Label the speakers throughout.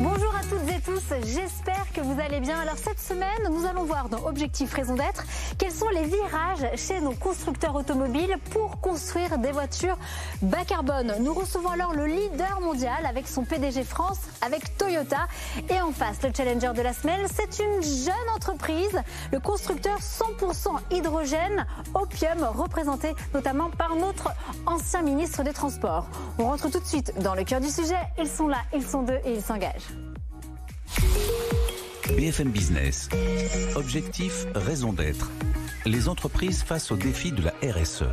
Speaker 1: Bonjour à toutes et tous, j'espère que vous allez bien. Alors cette semaine, nous allons voir dans Objectif Raison d'être quels sont les virages chez nos constructeurs automobiles pour construire des voitures bas carbone. Nous recevons alors le leader mondial avec son PDG France, avec Toyota. Et en face, le challenger de la semaine, c'est une jeune entreprise, le constructeur 100% hydrogène Opium, représenté notamment par notre ancien ministre des Transports. On rentre tout de suite dans le cœur du sujet. Ils sont là, ils sont deux et ils s'engagent.
Speaker 2: BFM Business. Objectif, raison d'être. Les entreprises face aux défis de la RSE.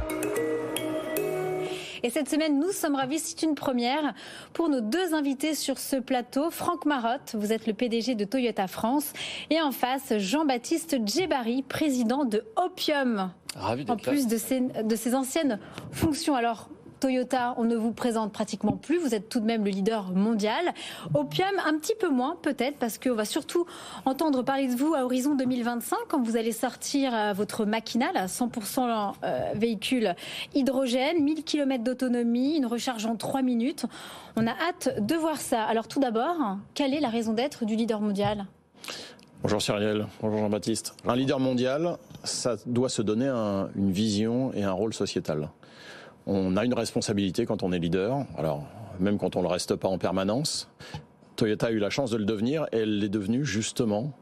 Speaker 1: Et cette semaine, nous sommes ravis, c'est une première pour nos deux invités sur ce plateau. Franck Marotte, vous êtes le PDG de Toyota France. Et en face, Jean-Baptiste Djebari, président de Opium.
Speaker 3: Ravi
Speaker 1: En plus de ses, de ses anciennes fonctions. Alors, Toyota, on ne vous présente pratiquement plus. Vous êtes tout de même le leader mondial. Opium, un petit peu moins peut-être, parce qu'on va surtout entendre parler de vous à horizon 2025, quand vous allez sortir euh, votre Machinal à 100% euh, véhicule hydrogène, 1000 km d'autonomie, une recharge en 3 minutes. On a hâte de voir ça. Alors tout d'abord, quelle est la raison d'être du leader mondial?
Speaker 3: Bonjour Cyrielle, bonjour Jean-Baptiste. Un leader mondial, ça doit se donner un, une vision et un rôle sociétal. On a une responsabilité quand on est leader, alors même quand on ne le reste pas en permanence. Toyota a eu la chance de le devenir et elle l'est devenue justement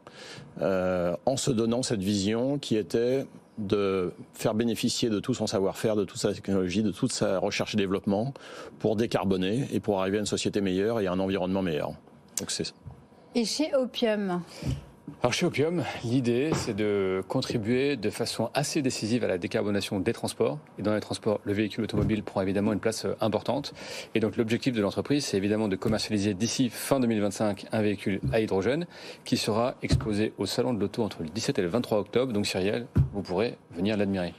Speaker 3: euh, en se donnant cette vision qui était de faire bénéficier de tout son savoir-faire, de toute sa technologie, de toute sa recherche et développement pour décarboner et pour arriver à une société meilleure et à un environnement meilleur.
Speaker 1: Et chez Opium?
Speaker 4: Alors chez Opium, l'idée c'est de contribuer de façon assez décisive à la décarbonation des transports. Et dans les transports, le véhicule automobile prend évidemment une place euh, importante. Et donc l'objectif de l'entreprise, c'est évidemment de commercialiser d'ici fin 2025 un véhicule à hydrogène qui sera exposé au salon de l'auto entre le 17 et le 23 octobre. Donc Cyrielle, vous pourrez venir l'admirer.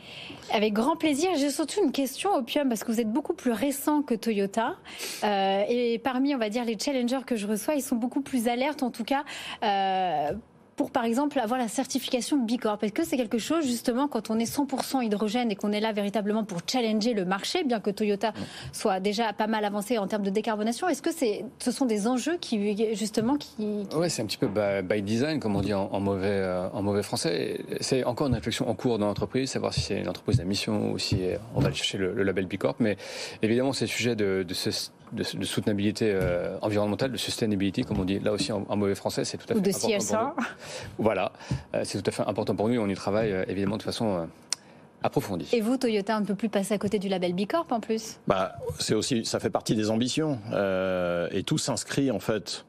Speaker 1: Avec grand plaisir. J'ai surtout une question, Opium, parce que vous êtes beaucoup plus récent que Toyota. Euh, et parmi, on va dire, les challengers que je reçois, ils sont beaucoup plus alertes, en tout cas. Euh, pour par exemple avoir la certification Bicorp Est-ce que c'est quelque chose justement quand on est 100% hydrogène et qu'on est là véritablement pour challenger le marché, bien que Toyota soit déjà pas mal avancé en termes de décarbonation Est-ce que c'est, ce sont des enjeux qui justement qui,
Speaker 4: Ouais, c'est un petit peu by, design, comme on dit en, mauvais euh, en mauvais français. C'est encore une réflexion en cours dans l'entreprise, savoir si c'est une entreprise à mission ou si on va aller chercher le, label Bicorp. Mais évidemment, c'est le sujet de, de ce de, de soutenabilité euh, environnementale, de sustainability, comme on dit là aussi en, en mauvais français, c'est tout à fait
Speaker 1: Ou de
Speaker 4: important pour nous. Voilà, euh, c'est tout à fait important pour nous et on y travaille euh, évidemment de façon approfondie.
Speaker 1: Et vous, Toyota, on ne peut plus passer à côté du label Bicorp en plus?
Speaker 3: Bah, c'est aussi, ça fait partie des ambitions euh, et tout s'inscrit en fait.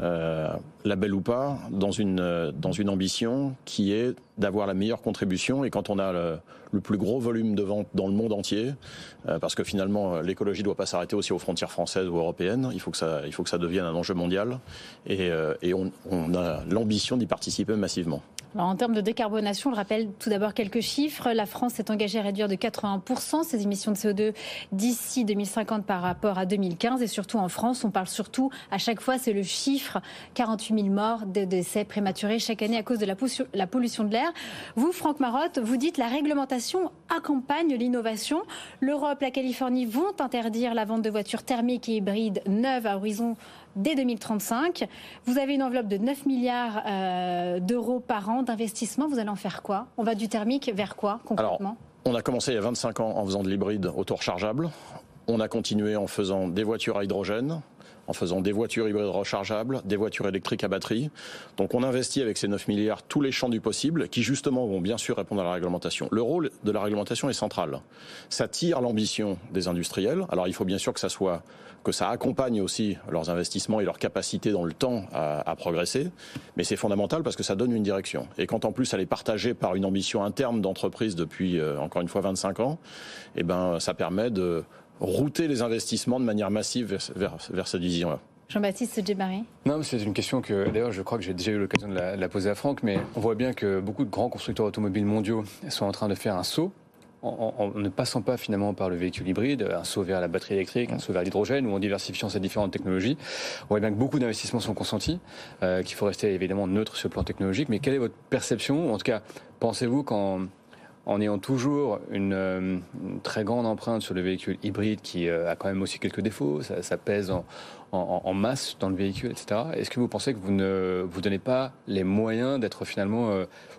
Speaker 3: Euh, label ou pas, dans une, euh, dans une ambition qui est d'avoir la meilleure contribution. Et quand on a le, le plus gros volume de vente dans le monde entier, euh, parce que finalement l'écologie ne doit pas s'arrêter aussi aux frontières françaises ou européennes, il faut que ça, il faut que ça devienne un enjeu mondial. Et, et on, on a l'ambition d'y participer massivement.
Speaker 1: En termes de décarbonation, je rappelle tout d'abord quelques chiffres. La France s'est engagée à réduire de 81% ses émissions de CO2 d'ici 2050 par rapport à 2015. Et surtout en France, on parle surtout, à chaque fois, c'est le chiffre 48 000 morts de décès prématurés chaque année à cause de la pollution, la pollution de l'air. Vous, Franck Marotte, vous dites la réglementation accompagne l'innovation. L'Europe, la Californie vont interdire la vente de voitures thermiques et hybrides neuves à horizon dès 2035. Vous avez une enveloppe de 9 milliards euh, d'euros par an d'investissement. Vous allez en faire quoi? On va du thermique vers quoi concrètement?
Speaker 3: Alors, on a commencé il y a 25 ans en faisant de l'hybride auto-rechargeable. On a continué en faisant des voitures à hydrogène, en faisant des voitures hybrides rechargeables, des voitures électriques à batterie. Donc on investit avec ces 9 milliards tous les champs du possible qui justement vont bien sûr répondre à la réglementation. Le rôle de la réglementation est central. Ça tire l'ambition des industriels. Alors il faut bien sûr que ça soit que ça accompagne aussi leurs investissements et leur capacité dans le temps à, à progresser, mais c'est fondamental parce que ça donne une direction. Et quand en plus elle est partagée par une ambition interne d'entreprise depuis euh, encore une fois 25 ans, eh ben ça permet de router les investissements de manière massive vers, vers, vers cette vision-là.
Speaker 1: Jean-Baptiste Djebari
Speaker 4: Non, mais c'est une question que, d'ailleurs, je crois que j'ai déjà eu l'occasion de la, de la poser à Franck, mais on voit bien que beaucoup de grands constructeurs automobiles mondiaux sont en train de faire un saut en, en, en, ne passant pas finalement par le véhicule hybride, un saut vers la batterie électrique, un saut vers l'hydrogène, ou en diversifiant ces différentes technologies. On voit bien que beaucoup d'investissements sont consentis, euh, qu'il faut rester évidemment neutre sur le plan technologique. Mais quelle est votre perception En tout cas, pensez-vous qu'en en ayant toujours une, très grande empreinte sur le véhicule hybride qui a quand même aussi quelques défauts, ça, pèse en, masse dans le véhicule, etc. Est-ce que vous pensez que vous ne vous donnez pas les moyens d'être finalement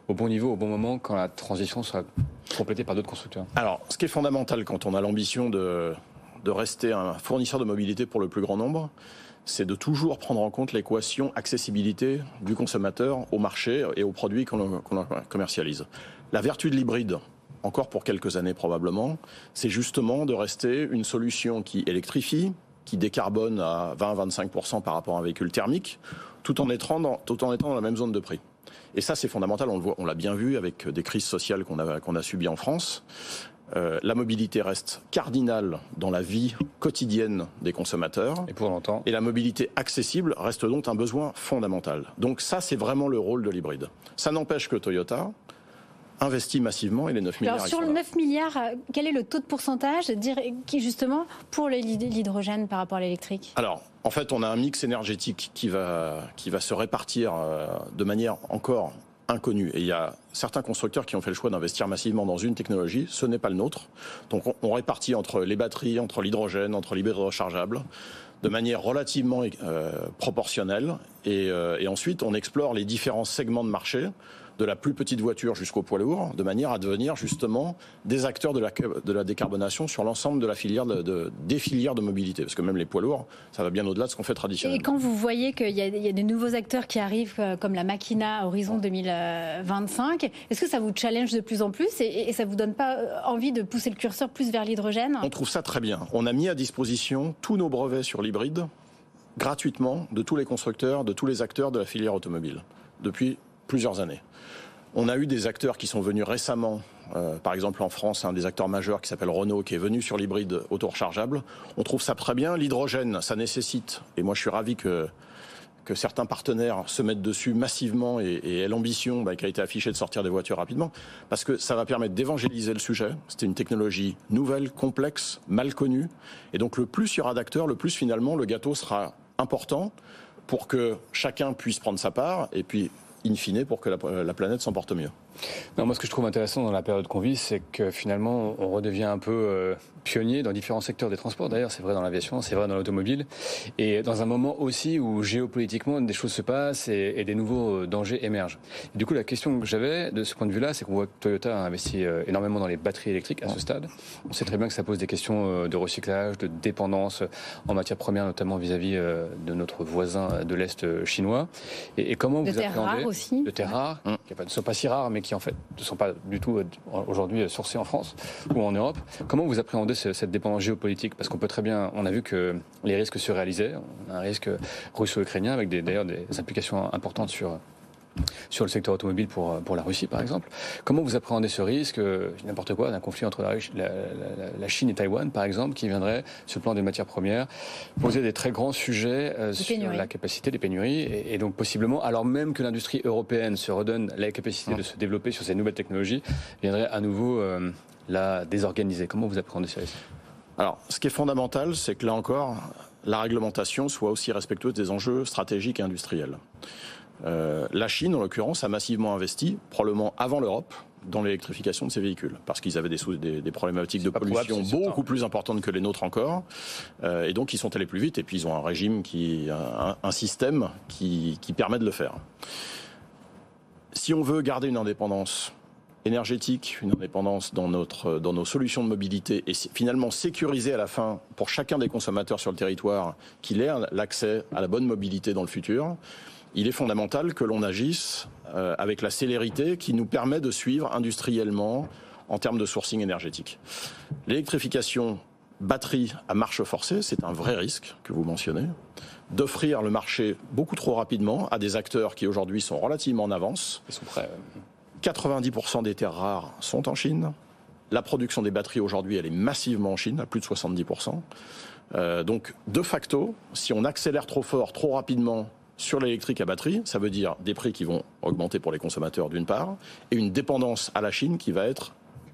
Speaker 4: au bon niveau, au bon moment, quand la transition sera complétée par d'autres constructeurs?
Speaker 3: Alors, ce qui est fondamental quand on a l'ambition de, de rester un fournisseur de mobilité pour le plus grand nombre, c'est de toujours prendre en compte l'équation accessibilité du consommateur au marché et aux produits qu'on commercialise. La vertu de l'hybride, encore pour quelques années probablement, c'est justement de rester une solution qui électrifie, qui décarbone à 20-25% par rapport à un véhicule thermique, tout en, étant dans, tout en étant dans la même zone de prix. Et ça, c'est fondamental. On on l'a bien vu avec des crises sociales qu'on a, qu'on a subies en France. Euh, la mobilité reste cardinale dans la vie quotidienne des consommateurs.
Speaker 4: Et pour longtemps.
Speaker 3: Et la mobilité accessible reste donc un besoin fondamental. Donc ça, c'est vraiment le rôle de l'hybride. Ça n'empêche que Toyota investit massivement et les 9 milliards.
Speaker 1: Alors sur le 9 milliards, euh, quel est le taux de pourcentage qui justement pour l'hydrogène par rapport à l'électrique?
Speaker 3: Alors en fait, on a un mix énergétique qui va qui va se répartir euh, de manière encore inconnu. Et il y a certains constructeurs qui ont fait le choix d'investir massivement dans une technologie. Ce n'est pas le nôtre. Donc on, répartit entre les batteries, entre l'hydrogène, entre l'hybride rechargeable de manière relativement euh, proportionnelle. Et, euh, et ensuite, on explore les différents segments de marché de la plus petite voiture jusqu'au poids lourd, de manière à devenir justement des acteurs de la, de la décarbonation sur l'ensemble de la filière de, des filières de mobilité. Parce que même les poids lourds, ça va bien au-delà de ce qu'on fait traditionnellement.
Speaker 1: Et quand vous voyez qu'il y, y, a des nouveaux acteurs qui arrivent, euh, comme la Machina horizon 2025, est-ce que ça vous challenge de plus en plus et, et ça vous donne pas euh, envie de pousser le curseur plus vers l'hydrogène?
Speaker 3: On trouve ça très bien. On a mis à disposition tous nos brevets sur l'hybride gratuitement de tous les constructeurs, de tous les acteurs de la filière automobile depuis plusieurs années. On a eu des acteurs qui sont venus récemment, euh, par exemple en France, un des acteurs majeurs qui s'appelle Renault, qui est venu sur l'hybride auto-rechargeable. On trouve ça très bien. L'hydrogène, ça nécessite, et moi je suis ravi que certains partenaires se mettent dessus massivement et, et l'ambition bah, qui a été affichée de sortir des voitures rapidement, parce que ça va permettre d'évangéliser le sujet. C'était une technologie nouvelle, complexe, mal connue, et donc le plus il y aura d'acteurs, le plus finalement le gâteau sera important pour que chacun puisse prendre sa part, et puis in fine pour que la, planète s'en porte mieux.
Speaker 4: Non, moi, ce que je trouve intéressant dans la période qu'on vit, c'est que finalement, on redevient un peu euh, pionnier dans différents secteurs des transports. D'ailleurs, c'est vrai dans l'aviation, c'est vrai dans l'automobile. Et dans un moment aussi où géopolitiquement, des choses se passent et, des nouveaux euh, dangers émergent. du coup, la question que j'avais de ce point de vue-là, c'est qu'on voit que Toyota a investi euh, énormément dans les batteries électriques à ce stade. On sait très bien que ça pose des questions de recyclage, de dépendance en matière première, notamment vis-à-vis de notre voisin de l'Est chinois.
Speaker 1: Et, comment de vous appréhendez... Aussi.
Speaker 4: De terres rares, mmh. qui ne sont pas si rares, mais qui en fait ne sont pas du tout euh, aujourd'hui sourcés en France ou en Europe. Comment vous appréhendez cette dépendance géopolitique? Parce qu'on peut très bien, on a vu que les risques se réalisaient. Un risque russo-ukrainien avec d'ailleurs des implications importantes sur sur le secteur automobile pour, pour la Russie, par exemple. Comment vous appréhendez ce risque, euh, n'importe quoi, d'un conflit entre la, la, Chine et Taïwan, par exemple, qui viendrait, sur le plan des matières premières, poser des très grands sujets euh, sur la capacité des pénuries, et, donc possiblement, alors même que l'industrie européenne se redonne la capacité de se développer sur ces nouvelles technologies, viendrait à nouveau euh, la désorganiser. Comment vous appréhendez ce risque?
Speaker 3: Alors, ce qui est fondamental, c'est que là encore, la réglementation soit aussi respectueuse des enjeux stratégiques et industriels. Euh, la Chine, en l'occurrence, a massivement investi, probablement avant l'Europe, dans l'électrification de ses véhicules, parce qu'ils avaient des, des, problématiques de pollution beaucoup plus importantes que les nôtres encore, euh, et donc ils sont allés plus vite, et puis ils ont un régime qui, un, système qui, qui permet de le faire. Si on veut garder une indépendance énergétique, une indépendance dans, notre, dans nos solutions de mobilité et finalement sécuriser à la fin pour chacun des consommateurs sur le territoire qu'il ait l'accès à la bonne mobilité dans le futur, il est fondamental que l'on agisse euh, avec la célérité qui nous permet de suivre industriellement en termes de sourcing énergétique. L'électrification batterie à marche forcée, c'est un vrai risque que vous mentionnez, d'offrir le marché beaucoup trop rapidement à des acteurs qui aujourd'hui sont relativement en avance.
Speaker 4: Ils sont prêts.
Speaker 3: 90% des terres rares sont en Chine. La production des batteries aujourd'hui, elle est massivement en Chine, à plus de 70%. Euh, donc, de facto, si on accélère trop fort, trop rapidement sur l'électrique à batterie, ça veut dire des prix qui vont augmenter pour les consommateurs d'une part, et une dépendance à la Chine qui va être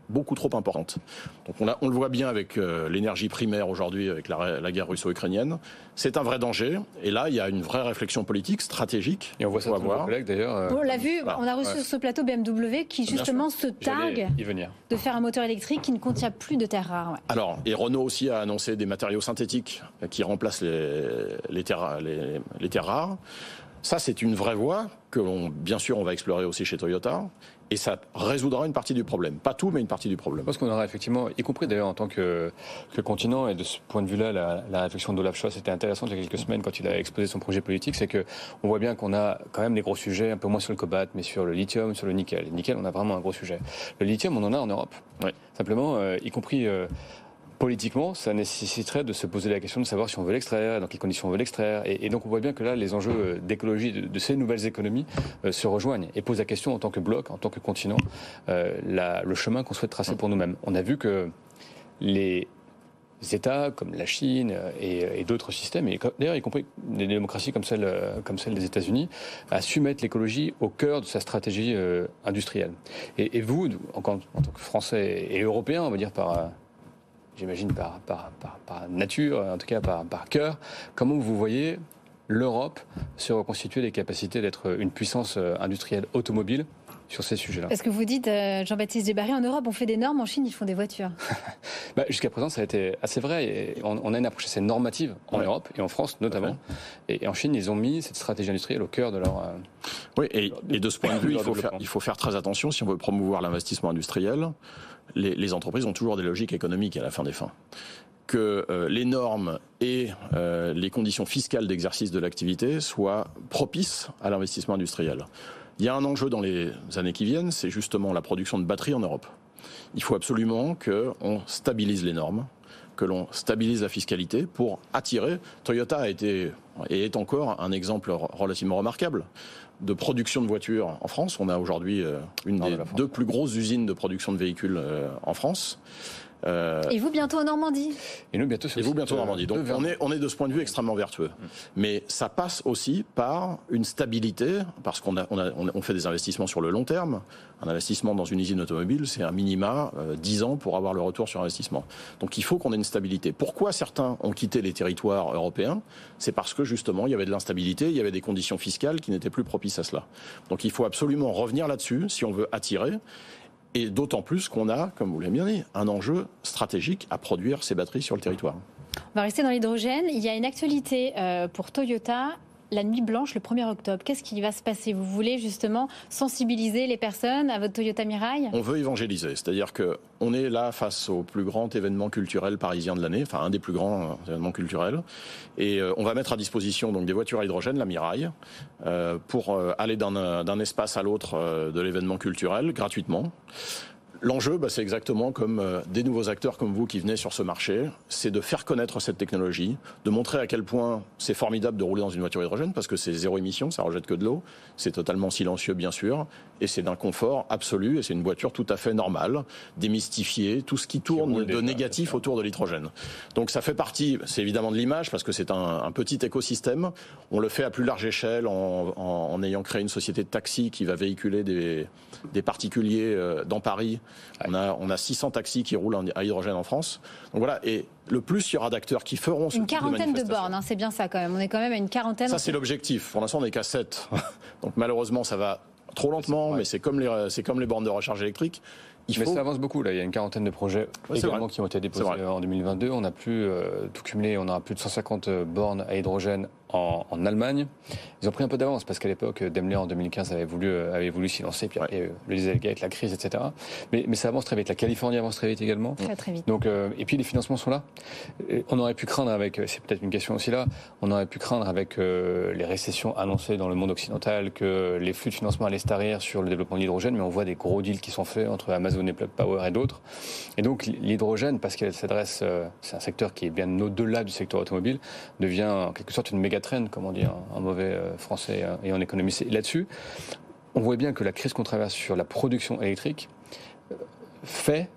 Speaker 3: beaucoup trop importante. Donc on, on le voit bien avec euh, l'énergie primaire aujourd'hui, avec la, guerre russo-ukrainienne. C'est un vrai danger. Et là, il y a une vraie réflexion politique, stratégique.
Speaker 4: Et on voit ça collègues d'ailleurs.
Speaker 1: Euh, on l'a vu, on a reçu sur ce plateau BMW qui justement se targue de faire un moteur électrique qui ne contient plus de terres rares.
Speaker 3: Alors, et Renault aussi a annoncé des matériaux synthétiques qui remplacent les, les, terres, les, les terres rares. Ça, c'est une vraie voie que, bien sûr, on va explorer aussi chez Toyota. Et ça résoudra une partie du problème. Pas tout, mais une partie du problème.
Speaker 4: Parce qu'on aura effectivement, y compris d'ailleurs en tant que, que, continent, et de ce point de vue-là, la, la réflexion d'Olaf Scholz était intéressante il y a quelques semaines quand il a exposé son projet politique, c'est que on voit bien qu'on a quand même des gros sujets, un peu moins sur le cobalt, mais sur le lithium, sur le nickel. Le nickel, on a vraiment un gros sujet. Le lithium, on en a en Europe. Oui. Simplement, euh, y compris euh, politiquement, ça nécessiterait de se poser la question de savoir si on veut l'extraire, dans quelles conditions on veut l'extraire. Et, donc on voit bien que là, les enjeux euh, d'écologie de, ces nouvelles économies euh, se rejoignent et posent la question en tant que bloc, en tant que continent, euh, le chemin qu'on souhaite tracer pour nous-mêmes. On a vu que les États comme la Chine et, d'autres systèmes, et d'ailleurs y compris des démocraties comme celle, des États-Unis, a su mettre l'écologie au cœur de sa stratégie industrielle. Et, vous, en, tant que Français et Européens, on va dire par j'imagine par, par, par, nature, en tout cas par, par cœur, comment vous voyez l'Europe se reconstituer les capacités d'être une puissance euh, industrielle automobile sur ces sujets-là?
Speaker 1: Est-ce que vous dites, euh, Jean-Baptiste Desbarry, en Europe, on fait des normes, en Chine, ils font des voitures?
Speaker 4: Bah, Jusqu'à présent, ça a été assez vrai. Et on, a une approche assez normative en Europe et en France notamment. Et, en Chine, ils ont mis cette stratégie industrielle au cœur de leur. Euh,
Speaker 3: oui, et, de ce point de vue, il faut, faire, il faut faire très attention si on veut promouvoir l'investissement industriel les, entreprises ont toujours des logiques économiques à la fin des fins que euh, les normes et euh, les conditions fiscales d'exercice de l'activité soient propices à l'investissement industriel. Il y a un enjeu dans les années qui viennent, c'est justement la production de batteries en Europe. Il faut absolument qu'on stabilise les normes, que l'on stabilise la fiscalité pour attirer. Toyota a été et est encore un exemple relativement remarquable de production de voitures en France. On a aujourd'hui euh, une des deux plus grosses usines de production de véhicules euh, en France.
Speaker 1: Euh, et vous bientôt en Normandie
Speaker 3: Et nous bientôt. Et vous bientôt en Normandie. Donc on est on est de ce point de vue extrêmement vertueux. Mm. Mais ça passe aussi par une stabilité parce qu'on a, on, a, on fait des investissements sur le long terme. Un investissement dans une usine automobile, c'est un minima euh, 10 ans pour avoir le retour sur investissement. Donc il faut qu'on ait une stabilité. Pourquoi certains ont quitté les territoires européens? C'est parce que justement il y avait de l'instabilité, il y avait des conditions fiscales qui n'étaient plus propices à cela. Donc il faut absolument revenir là-dessus si on veut attirer. Et d'autant plus qu'on a, comme vous l'avez bien dit, un enjeu stratégique à produire ces batteries sur le territoire.
Speaker 1: On va rester dans l'hydrogène. Il y a une actualité euh, pour Toyota la nuit blanche le 1er octobre. Qu'est-ce qui va se passer? Vous voulez justement sensibiliser les personnes à votre Toyota Mirai?
Speaker 3: On veut évangéliser, c'est-à-dire que on est là face au plus grand événement culturel parisien de l'année, enfin un des plus grands euh, événements culturels, et euh, on va mettre à disposition donc des voitures à hydrogène, la Mirai, euh, pour aller d'un espace à l'autre de l'événement culturel gratuitement. L'enjeu, bah, c'est exactement comme euh, des nouveaux acteurs comme vous qui venez sur ce marché, c'est de faire connaître cette technologie, de montrer à quel point c'est formidable de rouler dans une voiture hydrogène parce que c'est zéro émission, ça rejette que de l'eau, c'est totalement silencieux bien sûr, et c'est d'un confort absolu et c'est une voiture tout à fait normale, démystifiée, tout ce qui tourne de négatif autour de l'hydrogène. Donc ça fait partie, c'est évidemment de l'image parce que c'est un, petit écosystème. On le fait à plus large échelle en, en, ayant créé une société de taxi qui va véhiculer des, des particuliers euh, dans Paris on a, on a 600 taxis qui roulent à hydrogène en France. Donc voilà, et le plus il y aura d'acteurs qui feront
Speaker 1: ce Une quarantaine de, bornes, hein, c'est bien ça quand même. On est quand même à une quarantaine.
Speaker 3: Ça, c'est l'objectif. Pour l'instant, on n'est qu'à 7. Donc malheureusement, ça va trop lentement, mais c'est comme, les, comme les bornes de recharge électrique.
Speaker 4: Il mais ça avance beaucoup là. Il y a une quarantaine de projets également qui ont été déposés en 2022. On a plus euh, tout cumulé. On aura plus de 150 bornes à hydrogène en, en, Allemagne. Ils ont pris un peu d'avance parce qu'à l'époque, Daimler en 2015 avait voulu, euh, avait voulu s'y lancer, puis ouais. le diesel avec la crise, etc. Mais, mais, ça avance très vite. La Californie avance très vite également.
Speaker 1: Très, très vite.
Speaker 4: Donc, euh, et puis les financements sont là. on aurait pu craindre avec, c'est peut-être une question aussi là, on aurait pu craindre avec euh, les récessions annoncées dans le monde occidental que les flux de financement allaient se sur le développement de l'hydrogène, mais on voit des gros deals qui sont faits entre Amazon et Plug Power et d'autres. Et donc l'hydrogène, parce qu'elle s'adresse, c'est un secteur qui est bien au-delà du secteur automobile, devient en quelque sorte une méga traîne, comme on dit en, mauvais euh, français euh, et en économie. Là-dessus, on voit bien que la crise qu'on traverse sur la production électrique euh, fait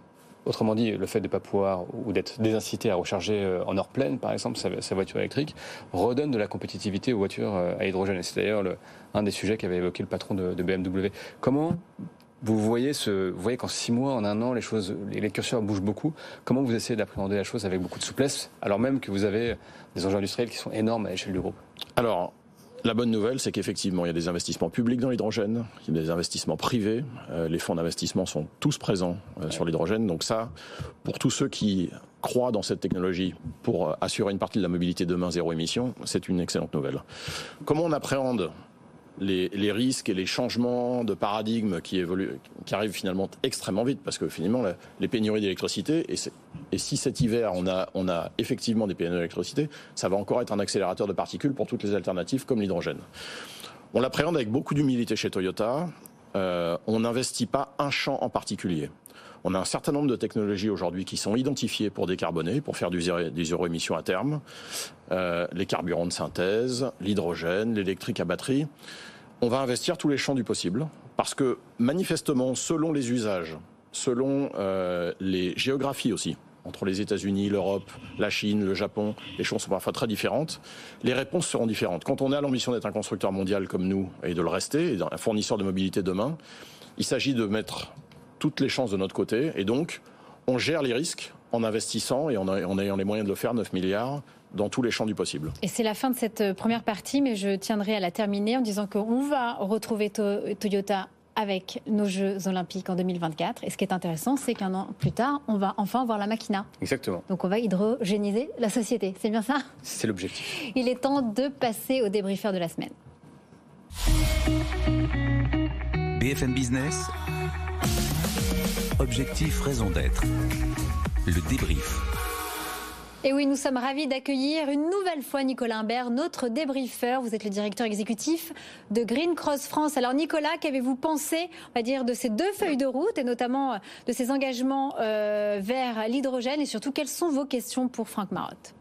Speaker 4: Autrement dit, le fait de ne pas pouvoir ou d'être désincité à recharger en heure pleine, par exemple, sa, voiture électrique, redonne de la compétitivité aux voitures à hydrogène. Et c'est d'ailleurs un des sujets qu'avait évoqué le patron de, de BMW. Comment Vous voyez, ce, qu'en six mois, en un an, les choses, les curseurs bougent beaucoup. Comment vous essayez d'appréhender la chose avec beaucoup de souplesse, alors même que vous avez des enjeux industriels qui sont énormes à l'échelle du groupe?
Speaker 3: Alors, la bonne nouvelle, c'est qu'effectivement, il y a des investissements publics dans l'hydrogène, il y a des investissements privés. Euh, les fonds d'investissement sont tous présents euh, sur l'hydrogène. Donc ça, pour tous ceux qui croient dans cette technologie pour euh, assurer une partie de la mobilité demain zéro émission, c'est une excellente nouvelle. Comment on appréhende les, risques et les changements de paradigme qui évoluent, qui arrivent finalement extrêmement vite, parce que finalement les pénuries d'électricité, et, si cet hiver on a, effectivement des pénuries d'électricité, ça va encore être un accélérateur de particules pour toutes les alternatives comme l'hydrogène. On l'appréhende avec beaucoup d'humilité chez Toyota. Euh, on n'investit pas un champ en particulier. On a un certain nombre de technologies aujourd'hui qui sont identifiées pour décarboner, pour faire du zéro, des zéro émissions à terme. Euh, les carburants de synthèse, l'hydrogène, l'électrique à batterie. On va investir tous les champs du possible parce que manifestement, selon les usages, selon euh, les géographies aussi, entre les États-Unis, l'Europe, la Chine, le Japon, les choses sont parfois très différentes. Les réponses seront différentes. Quand on a l'ambition d'être un constructeur mondial comme nous et de le rester, un fournisseur de mobilité demain, il s'agit de mettre toutes les chances de notre côté. Et donc, on gère les risques en investissant et en, ayant les moyens de le faire, 9 milliards, dans tous les champs du possible.
Speaker 1: Et c'est la fin de cette euh, première partie, mais je tiendrai à la terminer en disant qu'on va retrouver Toyota avec nos Jeux Olympiques en 2024. Et ce qui est intéressant, c'est qu'un an plus tard, on va enfin voir la Machina.
Speaker 4: Exactement.
Speaker 1: Donc on va hydrogéniser la société. C'est bien ça?
Speaker 4: C'est l'objectif.
Speaker 1: Il est temps de passer au débriefeur de la semaine.
Speaker 2: BFM Business. Objectif, raison d'être. Le débrief.
Speaker 1: Et oui, nous sommes ravis d'accueillir une nouvelle fois Nicolas Imbert, notre débriefeur. Vous êtes le directeur exécutif de Green Cross France. Alors Nicolas, qu'avez-vous pensé, on dire, de ces deux feuilles de route et notamment euh, de ces engagements euh, vers l'hydrogène? Et surtout quelles sont vos questions pour Franck Marotte?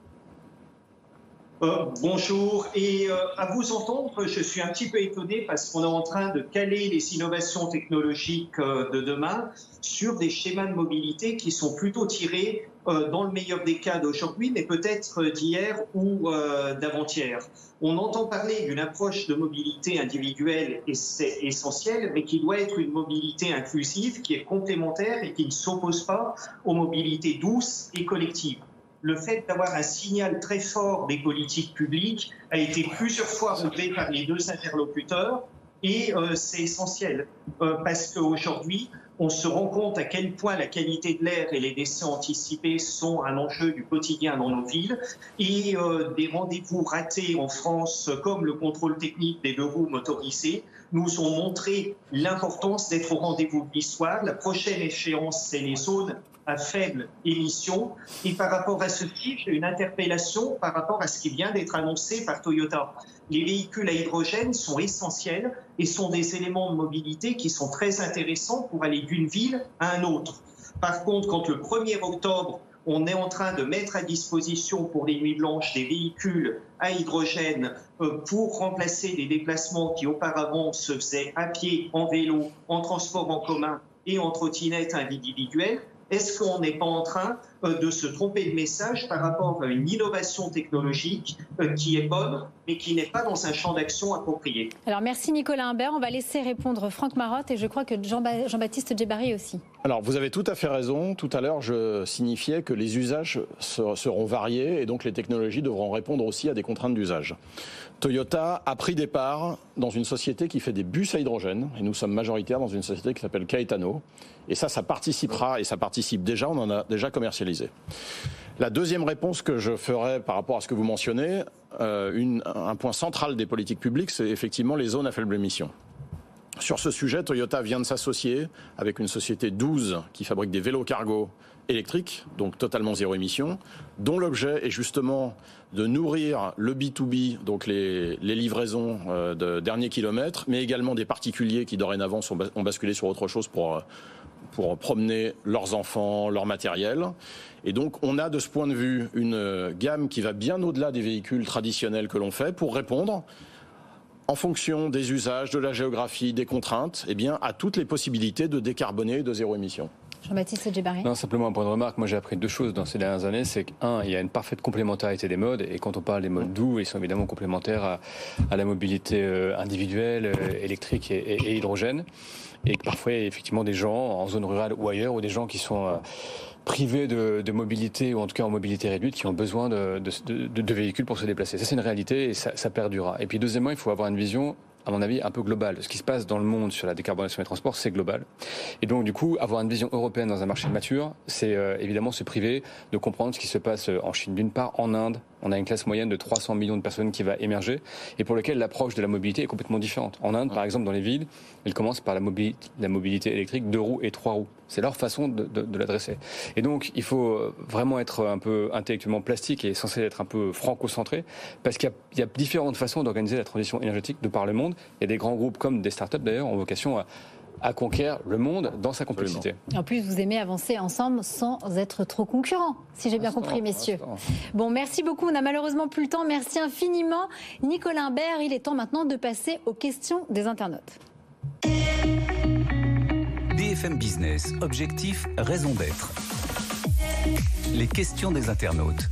Speaker 5: Euh, bonjour. Et euh, à vous entendre, je suis un petit peu étonné parce qu'on est en train de caler les innovations technologiques euh, de demain sur des schémas de mobilité qui sont plutôt tirés dans le meilleur des cas d'aujourd'hui, mais peut-être d'hier ou d'avant-hier. On entend parler d'une approche de mobilité individuelle et c'est essentiel, mais qui doit être une mobilité inclusive, qui est complémentaire et qui ne s'oppose pas aux mobilités douces et collectives le fait d'avoir un signal très fort des politiques publiques a été plusieurs fois relevé par les deux interlocuteurs et euh, c'est essentiel euh, parce qu'aujourd'hui, on se rend compte à quel point la qualité de l'air et les décès anticipés sont un enjeu du quotidien dans nos villes et euh, des rendez-vous ratés en France comme le contrôle technique des deux roues motorisées nous ont montré l'importance d'être au rendez-vous de l'histoire. La prochaine échéance, c'est les zones à faible émission. Et par rapport à ce qui, j'ai une interpellation par rapport à ce qui vient d'être annoncé par Toyota. Les véhicules à hydrogène sont essentiels et sont des éléments de mobilité qui sont très intéressants pour aller d'une ville à un autre. Par contre, quand le 1er octobre, on est en train de mettre à disposition pour les nuits blanches des véhicules à hydrogène euh, pour remplacer des déplacements qui auparavant se faisaient à pied, en vélo, en transport en commun et en trottinette individuelle, est-ce qu'on n'est pas en train de se tromper de message par rapport à une innovation technologique euh, qui est bonne, mais qui n'est pas dans un champ d'action approprié
Speaker 1: Alors merci Nicolas Imbert. On va laisser répondre Franck Marotte et je crois que Jean-Baptiste Djebari aussi.
Speaker 3: Alors vous avez tout à fait raison. Tout à l'heure, je signifiais que les usages seront variés et donc les technologies devront répondre aussi à des contraintes d'usage. Toyota a pris des parts dans une société qui fait des bus à hydrogène, et nous sommes majoritaires dans une société qui s'appelle Caetano. Et ça, ça participera, et ça participe déjà, on en a déjà commercialisé. La deuxième réponse que je ferai par rapport à ce que vous mentionnez, euh, un point central des politiques publiques, c'est effectivement les zones à faible émission. Sur ce sujet, Toyota vient de s'associer avec une société 12 qui fabrique des vélos cargo électriques, donc totalement zéro émission, dont l'objet est justement de nourrir le B2B, donc les, livraisons euh, de dernier kilomètre, mais également des particuliers qui dorénavant sont, ont basculé sur autre chose pour, euh, pour promener leurs enfants, leur matériel. Et donc on a de ce point de vue une gamme qui va bien au-delà des véhicules traditionnels que l'on fait pour répondre en fonction des usages, de la géographie, des contraintes, eh bien, à toutes les possibilités de décarboner de zéro émission.
Speaker 1: Jean-Baptiste Djebari
Speaker 4: Non, simplement un point de remarque. Moi, j'ai appris deux choses dans ces dernières années. C'est qu'un, il y a une parfaite complémentarité des modes. Et quand on parle des modes doux, ils sont évidemment complémentaires à, la mobilité euh, individuelle, euh, électrique et, hydrogène. Et parfois, effectivement des gens en zone rurale ou ailleurs, ou des gens qui sont euh, privés de, mobilité, ou en tout cas en mobilité réduite, qui ont besoin de, véhicules pour se déplacer. Ça, c'est une réalité et ça, ça perdurera. Et puis, deuxièmement, il faut avoir une vision à mon avis, un peu global. Ce qui se passe dans le monde sur la décarbonation des transports, c'est global. Et donc, du coup, avoir une vision européenne dans un marché mature, c'est euh, évidemment se priver de comprendre ce qui se passe euh, en Chine d'une part, en Inde. On a une classe moyenne de 300 millions de personnes qui va émerger et pour lequel l'approche de la mobilité est complètement différente. En Inde, par exemple, dans les villes, elle commence par la mobilité, la mobilité électrique deux roues et trois roues. C'est leur façon de, de, de l'adresser. Et donc, il faut euh, vraiment être un peu intellectuellement plastique et censé être un peu franco-centré parce qu'il y, y, a différentes façons d'organiser la transition énergétique de par le monde il y a des grands groupes comme des startups d'ailleurs ont vocation à, conquérir le monde dans sa complexité.
Speaker 1: En plus, vous aimez avancer ensemble sans être trop concurrents, si j'ai bien compris, messieurs. Bon, merci beaucoup. On n'a malheureusement plus le temps. Merci infiniment, Nicolas Imbert. Il est temps maintenant de passer aux questions des internautes.
Speaker 2: BFM Business, objectif, raison d'être. Les questions des internautes.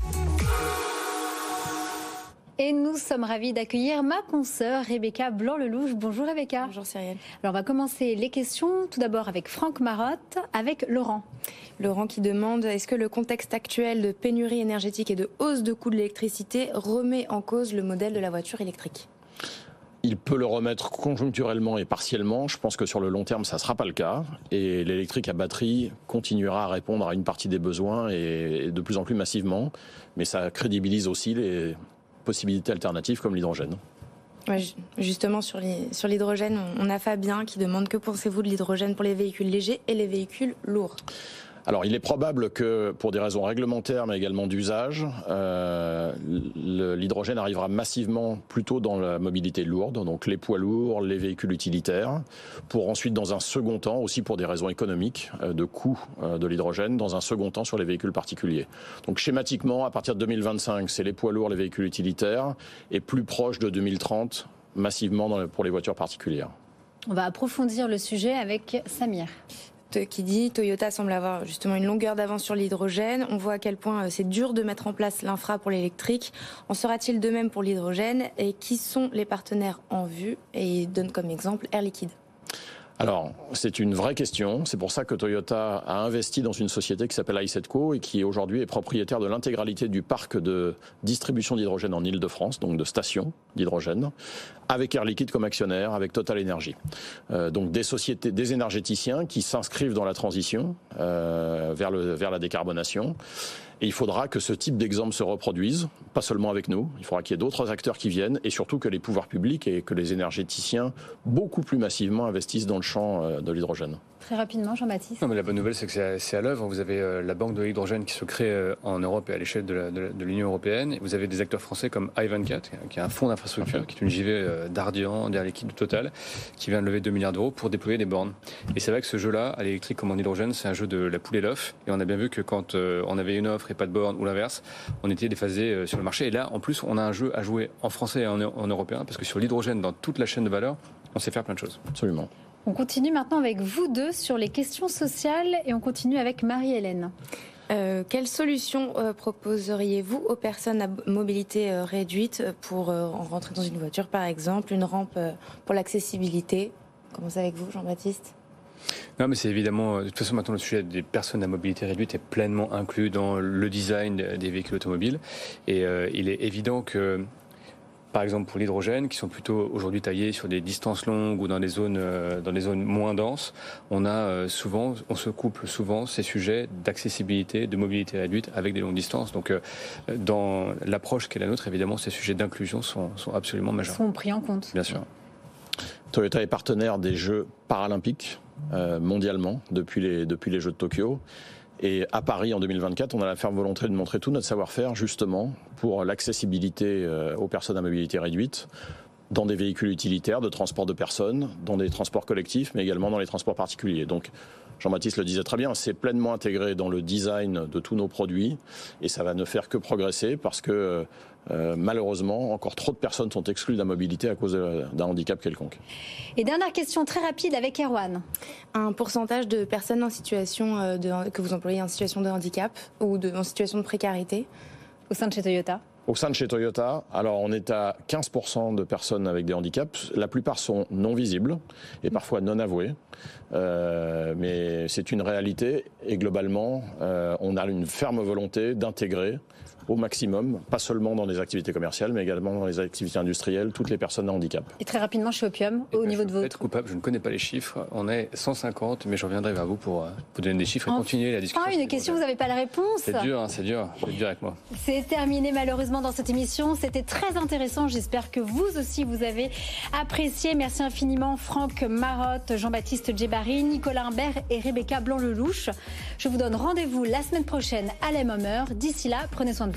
Speaker 1: Et nous sommes ravis d'accueillir ma consoeur Rebecca Blanc-Lelouch. Bonjour Rebecca.
Speaker 6: Bonjour Cyrielle.
Speaker 1: Alors on va commencer les questions tout d'abord avec Franck Marotte, avec Laurent.
Speaker 6: Laurent qui demande est-ce que le contexte actuel de pénurie énergétique et de hausse de coûts de l'électricité remet en cause le modèle de la voiture électrique?
Speaker 3: Il peut le remettre conjoncturellement et partiellement. Je pense que sur le long terme, ça ne sera pas le cas. Et l'électrique à batterie continuera à répondre à une partie des besoins et de plus en plus massivement. Mais ça crédibilise aussi les, possibilités alternatives comme l'hydrogène.
Speaker 6: justement, sur l'hydrogène, on a Fabien qui demande que pensez-vous de l'hydrogène pour les véhicules légers et les véhicules lourds?
Speaker 3: Alors, il est probable que, pour des raisons réglementaires, mais également d'usage, euh, l'hydrogène arrivera massivement plutôt dans la mobilité lourde, donc les poids lourds, les véhicules utilitaires, pour ensuite, dans un second temps, aussi pour des raisons économiques, euh, de coût euh, de l'hydrogène, dans un second temps sur les véhicules particuliers. Donc, schématiquement, à partir de 2025, c'est les poids lourds, les véhicules utilitaires, et plus proche de 2030, massivement pour les voitures particulières.
Speaker 1: On va approfondir le sujet avec Samir
Speaker 6: qui dit Toyota semble avoir justement une longueur d'avance sur l'hydrogène. On voit à quel point euh, c'est dur de mettre en place l'infra pour l'électrique. En sera-t-il de même pour l'hydrogène? Et qui sont les partenaires en vue? Et il donne comme exemple Air Liquide.
Speaker 3: Alors, c'est une vraie question. C'est pour ça que Toyota a investi dans une société qui s'appelle iSetco et qui aujourd'hui est propriétaire de l'intégralité du parc de distribution d'hydrogène en Ile-de-France, donc de stations d'hydrogène, avec Air Liquide comme actionnaire, avec Total Energy. Euh, donc des sociétés, des énergéticiens qui s'inscrivent dans la transition euh, vers, le, vers la décarbonation et il faudra que ce type d'exemple se reproduise, pas seulement avec nous, il faudra qu'il y ait d'autres acteurs qui viennent et surtout que les pouvoirs publics et que les énergéticiens beaucoup plus massivement investissent dans le champ euh, de l'hydrogène.
Speaker 1: Très rapidement, Jean-Baptiste.
Speaker 4: la bonne nouvelle, c'est que c'est à, l'œuvre. Vous avez euh, la banque de l'hydrogène qui se crée euh, en Europe et à l'échelle de l'Union européenne. vous avez des acteurs français comme i24, qui est un fonds d'infrastructure, qui est une JV d'Ardian, derrière l'équipe de Total, qui vient de lever 2 milliards d'euros pour déployer des bornes. Et c'est vrai que ce jeu-là, à l'électrique comme en hydrogène, c'est un jeu de la poule et l'œuf. Et on a bien vu que quand on avait une offre et pas de borne ou l'inverse, on était déphasé euh, sur le marché. Et là, en plus, on a un jeu à jouer en français et en, européen, parce que sur l'hydrogène, dans toute la chaîne de valeur, on sait faire plein de choses.
Speaker 3: Absolument.
Speaker 1: On continue maintenant avec vous deux sur les questions sociales et on continue avec Marie-Hélène.
Speaker 6: Euh, quelle solution euh, proposeriez-vous aux personnes à mobilité réduite pour rentrer dans une voiture, par exemple, une rampe pour l'accessibilité? Commencez avec vous, Jean-Baptiste?
Speaker 4: Non, mais c'est évidemment, de toute façon, maintenant le sujet des personnes à mobilité réduite est pleinement inclus dans le design des véhicules automobiles. Et euh, il est évident que par exemple pour l'hydrogène, qui sont plutôt aujourd'hui taillés sur des distances longues ou dans des zones euh, dans des zones moins denses, on a euh, souvent, on se couple souvent ces sujets d'accessibilité, de mobilité réduite avec des longues distances. Donc, dans l'approche qui est la nôtre, évidemment, ces sujets d'inclusion sont, sont absolument majeurs.
Speaker 1: Sont pris en compte.
Speaker 4: Bien sûr.
Speaker 3: Toyota est partenaire des Jeux paralympiques euh, mondialement depuis les, depuis les Jeux de Tokyo. Et à Paris en 2024, on a la ferme volonté de montrer tout notre savoir-faire justement pour l'accessibilité euh, aux personnes à mobilité réduite dans des véhicules utilitaires de transport de personnes, dans des transports collectifs, mais également dans les transports particuliers. Donc Jean-Baptiste le disait très bien, c'est pleinement intégré dans le design de tous nos produits et ça va ne faire que progresser parce que euh, malheureusement, encore trop de personnes sont exclues de la mobilité à cause d'un handicap quelconque.
Speaker 1: Et dernière question très rapide avec Erwan.
Speaker 6: Un pourcentage de personnes en situation euh, de, que vous employez en situation de handicap ou de, en situation de précarité
Speaker 1: au sein de chez Toyota
Speaker 3: au sein de chez Toyota, alors on est à 15% de personnes avec des handicaps. La plupart sont non visibles et parfois non avoués. Euh, mais c'est une réalité et globalement, euh, on a une ferme volonté d'intégrer au maximum, pas seulement dans les activités commerciales, mais également dans les activités industrielles, toutes les personnes à handicap.
Speaker 1: Et très rapidement chez Opium, au
Speaker 4: ben,
Speaker 1: niveau de votre...
Speaker 4: coupable, je ne connais pas les chiffres. On est 150, mais je reviendrai vers vous pour euh, vous donner des chiffres et continuer la discussion.
Speaker 1: Ah, une question, vous n'avez pas la réponse.
Speaker 4: C'est dur, hein, c'est dur, c'est dur avec moi.
Speaker 1: C'est terminé malheureusement dans cette émission. C'était très intéressant. J'espère que vous aussi vous avez apprécié. Merci infiniment Franck Marotte, Jean-Baptiste Djebari, Nicolas Imbert et Rebecca Blanc-Lelouch. Je vous donne rendez-vous la semaine prochaine à la même heure. D'ici là, prenez soin de